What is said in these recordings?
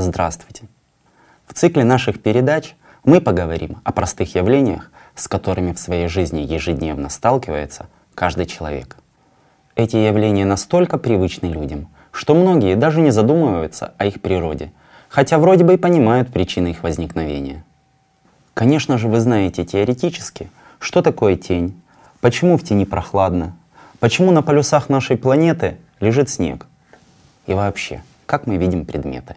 Здравствуйте! В цикле наших передач мы поговорим о простых явлениях, с которыми в своей жизни ежедневно сталкивается каждый человек. Эти явления настолько привычны людям, что многие даже не задумываются о их природе, хотя вроде бы и понимают причины их возникновения. Конечно же, вы знаете теоретически, что такое тень, почему в тени прохладно, почему на полюсах нашей планеты лежит снег и вообще, как мы видим предметы.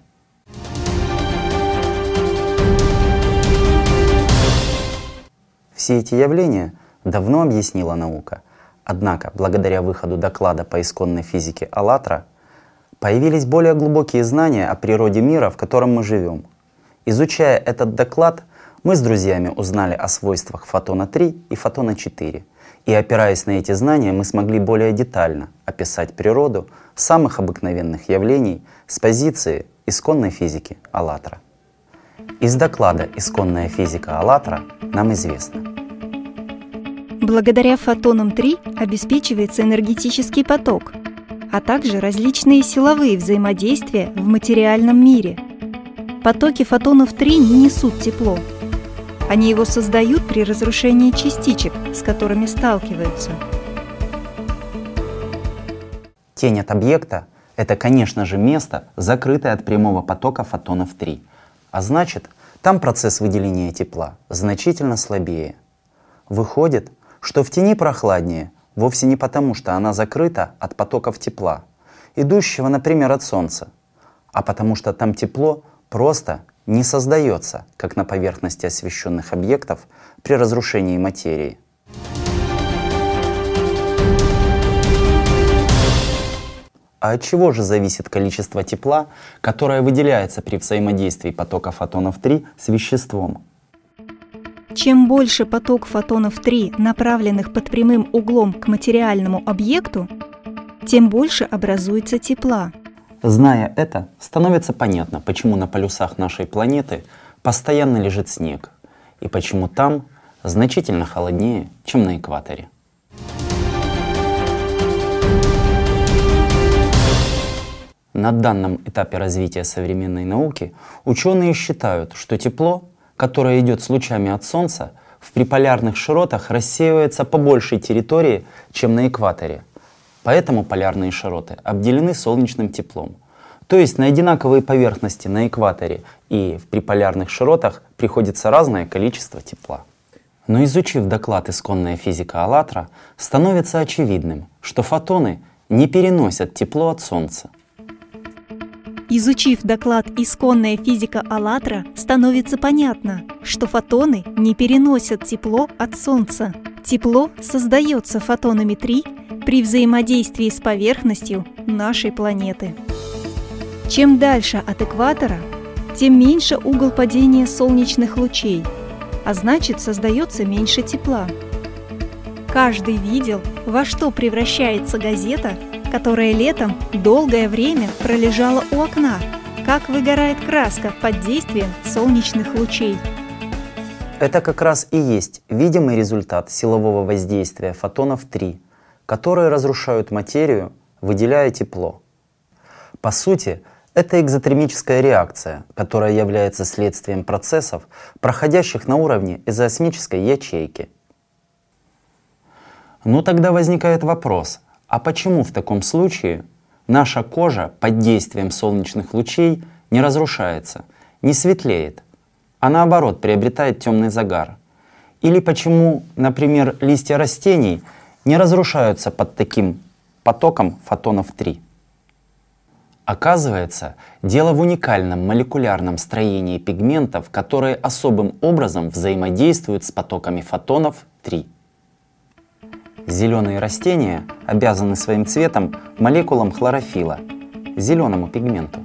Все эти явления давно объяснила наука. Однако, благодаря выходу доклада по исконной физике «АЛЛАТРА», появились более глубокие знания о природе мира, в котором мы живем. Изучая этот доклад, мы с друзьями узнали о свойствах фотона 3 и фотона 4. И опираясь на эти знания, мы смогли более детально описать природу самых обыкновенных явлений с позиции исконной физики «АЛЛАТРА». Из доклада «Исконная физика АЛЛАТРА» нам известно. Благодаря фотонам 3 обеспечивается энергетический поток, а также различные силовые взаимодействия в материальном мире. Потоки фотонов 3 не несут тепло. Они его создают при разрушении частичек, с которыми сталкиваются. Тень от объекта — это, конечно же, место, закрытое от прямого потока фотонов 3. А значит, там процесс выделения тепла значительно слабее. Выходит, что в тени прохладнее вовсе не потому, что она закрыта от потоков тепла, идущего, например, от Солнца, а потому что там тепло просто не создается, как на поверхности освещенных объектов при разрушении материи. А от чего же зависит количество тепла, которое выделяется при взаимодействии потока фотонов 3 с веществом? Чем больше поток фотонов 3, направленных под прямым углом к материальному объекту, тем больше образуется тепла. Зная это, становится понятно, почему на полюсах нашей планеты постоянно лежит снег, и почему там значительно холоднее, чем на экваторе. На данном этапе развития современной науки ученые считают, что тепло, которое идет с лучами от Солнца, в приполярных широтах рассеивается по большей территории, чем на экваторе. Поэтому полярные широты обделены солнечным теплом. То есть на одинаковые поверхности на экваторе и в приполярных широтах приходится разное количество тепла. Но изучив доклад «Исконная физика АЛЛАТРА», становится очевидным, что фотоны не переносят тепло от Солнца – Изучив доклад «Исконная физика АЛЛАТРА», становится понятно, что фотоны не переносят тепло от Солнца. Тепло создается фотонами 3 при взаимодействии с поверхностью нашей планеты. Чем дальше от экватора, тем меньше угол падения солнечных лучей, а значит создается меньше тепла. Каждый видел, во что превращается газета – которая летом долгое время пролежала у окна, как выгорает краска под действием солнечных лучей. Это как раз и есть видимый результат силового воздействия фотонов 3, которые разрушают материю, выделяя тепло. По сути, это экзотермическая реакция, которая является следствием процессов, проходящих на уровне изоосмической ячейки. Ну тогда возникает вопрос, а почему в таком случае наша кожа под действием солнечных лучей не разрушается, не светлеет, а наоборот приобретает темный загар? Или почему, например, листья растений не разрушаются под таким потоком фотонов 3? Оказывается, дело в уникальном молекулярном строении пигментов, которые особым образом взаимодействуют с потоками фотонов 3. Зеленые растения обязаны своим цветом молекулам хлорофила, зеленому пигменту.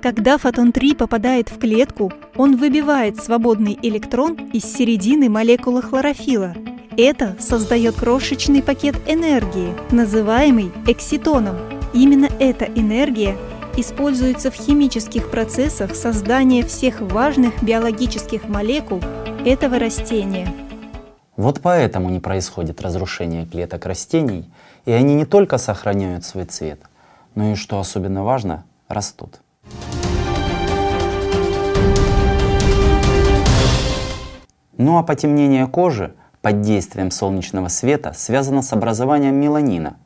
Когда фотон 3 попадает в клетку, он выбивает свободный электрон из середины молекулы хлорофила. Это создает крошечный пакет энергии, называемый экситоном. Именно эта энергия используется в химических процессах создания всех важных биологических молекул этого растения. Вот поэтому не происходит разрушение клеток растений, и они не только сохраняют свой цвет, но и, что особенно важно, растут. Ну а потемнение кожи под действием солнечного света связано с образованием меланина,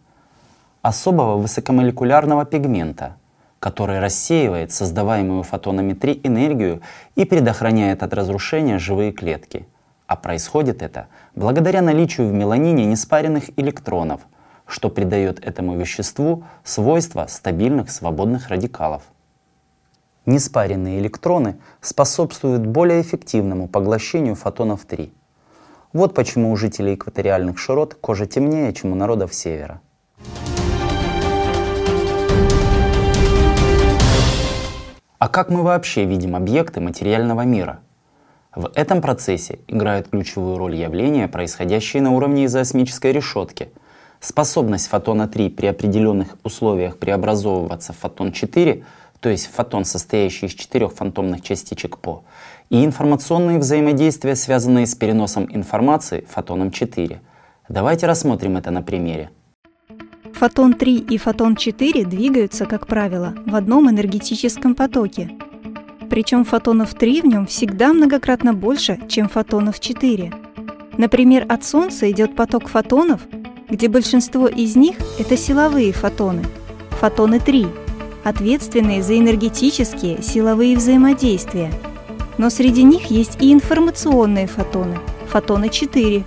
особого высокомолекулярного пигмента, который рассеивает создаваемую фотонами фотонометри энергию и предохраняет от разрушения живые клетки – а происходит это благодаря наличию в меланине неспаренных электронов, что придает этому веществу свойства стабильных свободных радикалов. Неспаренные электроны способствуют более эффективному поглощению фотонов 3. Вот почему у жителей экваториальных широт кожа темнее, чем у народов севера. А как мы вообще видим объекты материального мира? В этом процессе играют ключевую роль явления, происходящие на уровне изоосмической решетки. Способность фотона 3 при определенных условиях преобразовываться в фотон 4, то есть фотон, состоящий из четырех фантомных частичек ПО, и информационные взаимодействия, связанные с переносом информации фотоном 4. Давайте рассмотрим это на примере. Фотон 3 и фотон 4 двигаются, как правило, в одном энергетическом потоке. Причем фотонов 3 в нем всегда многократно больше, чем фотонов 4. Например, от Солнца идет поток фотонов, где большинство из них – это силовые фотоны, фотоны 3, ответственные за энергетические силовые взаимодействия. Но среди них есть и информационные фотоны, фотоны 4,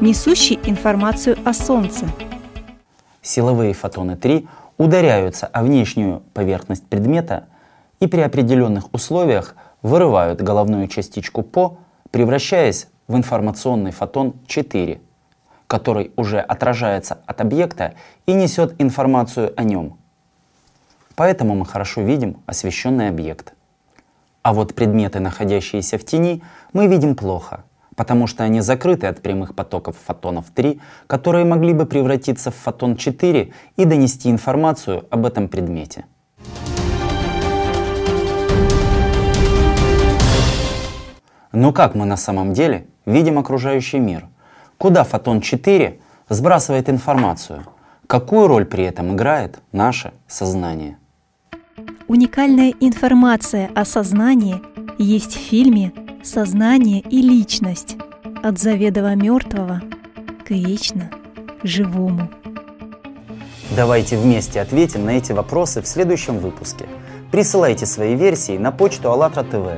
несущие информацию о Солнце – силовые фотоны 3 ударяются о внешнюю поверхность предмета и при определенных условиях вырывают головную частичку ПО, превращаясь в информационный фотон 4, который уже отражается от объекта и несет информацию о нем. Поэтому мы хорошо видим освещенный объект. А вот предметы, находящиеся в тени, мы видим плохо – потому что они закрыты от прямых потоков фотонов 3, которые могли бы превратиться в фотон 4 и донести информацию об этом предмете. Но как мы на самом деле видим окружающий мир? Куда фотон 4 сбрасывает информацию? Какую роль при этом играет наше сознание? Уникальная информация о сознании есть в фильме сознание и личность от заведомо мертвого к вечно живому. Давайте вместе ответим на эти вопросы в следующем выпуске. Присылайте свои версии на почту АЛЛАТРА ТВ.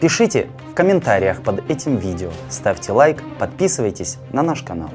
Пишите комментариях под этим видео, ставьте лайк, подписывайтесь на наш канал.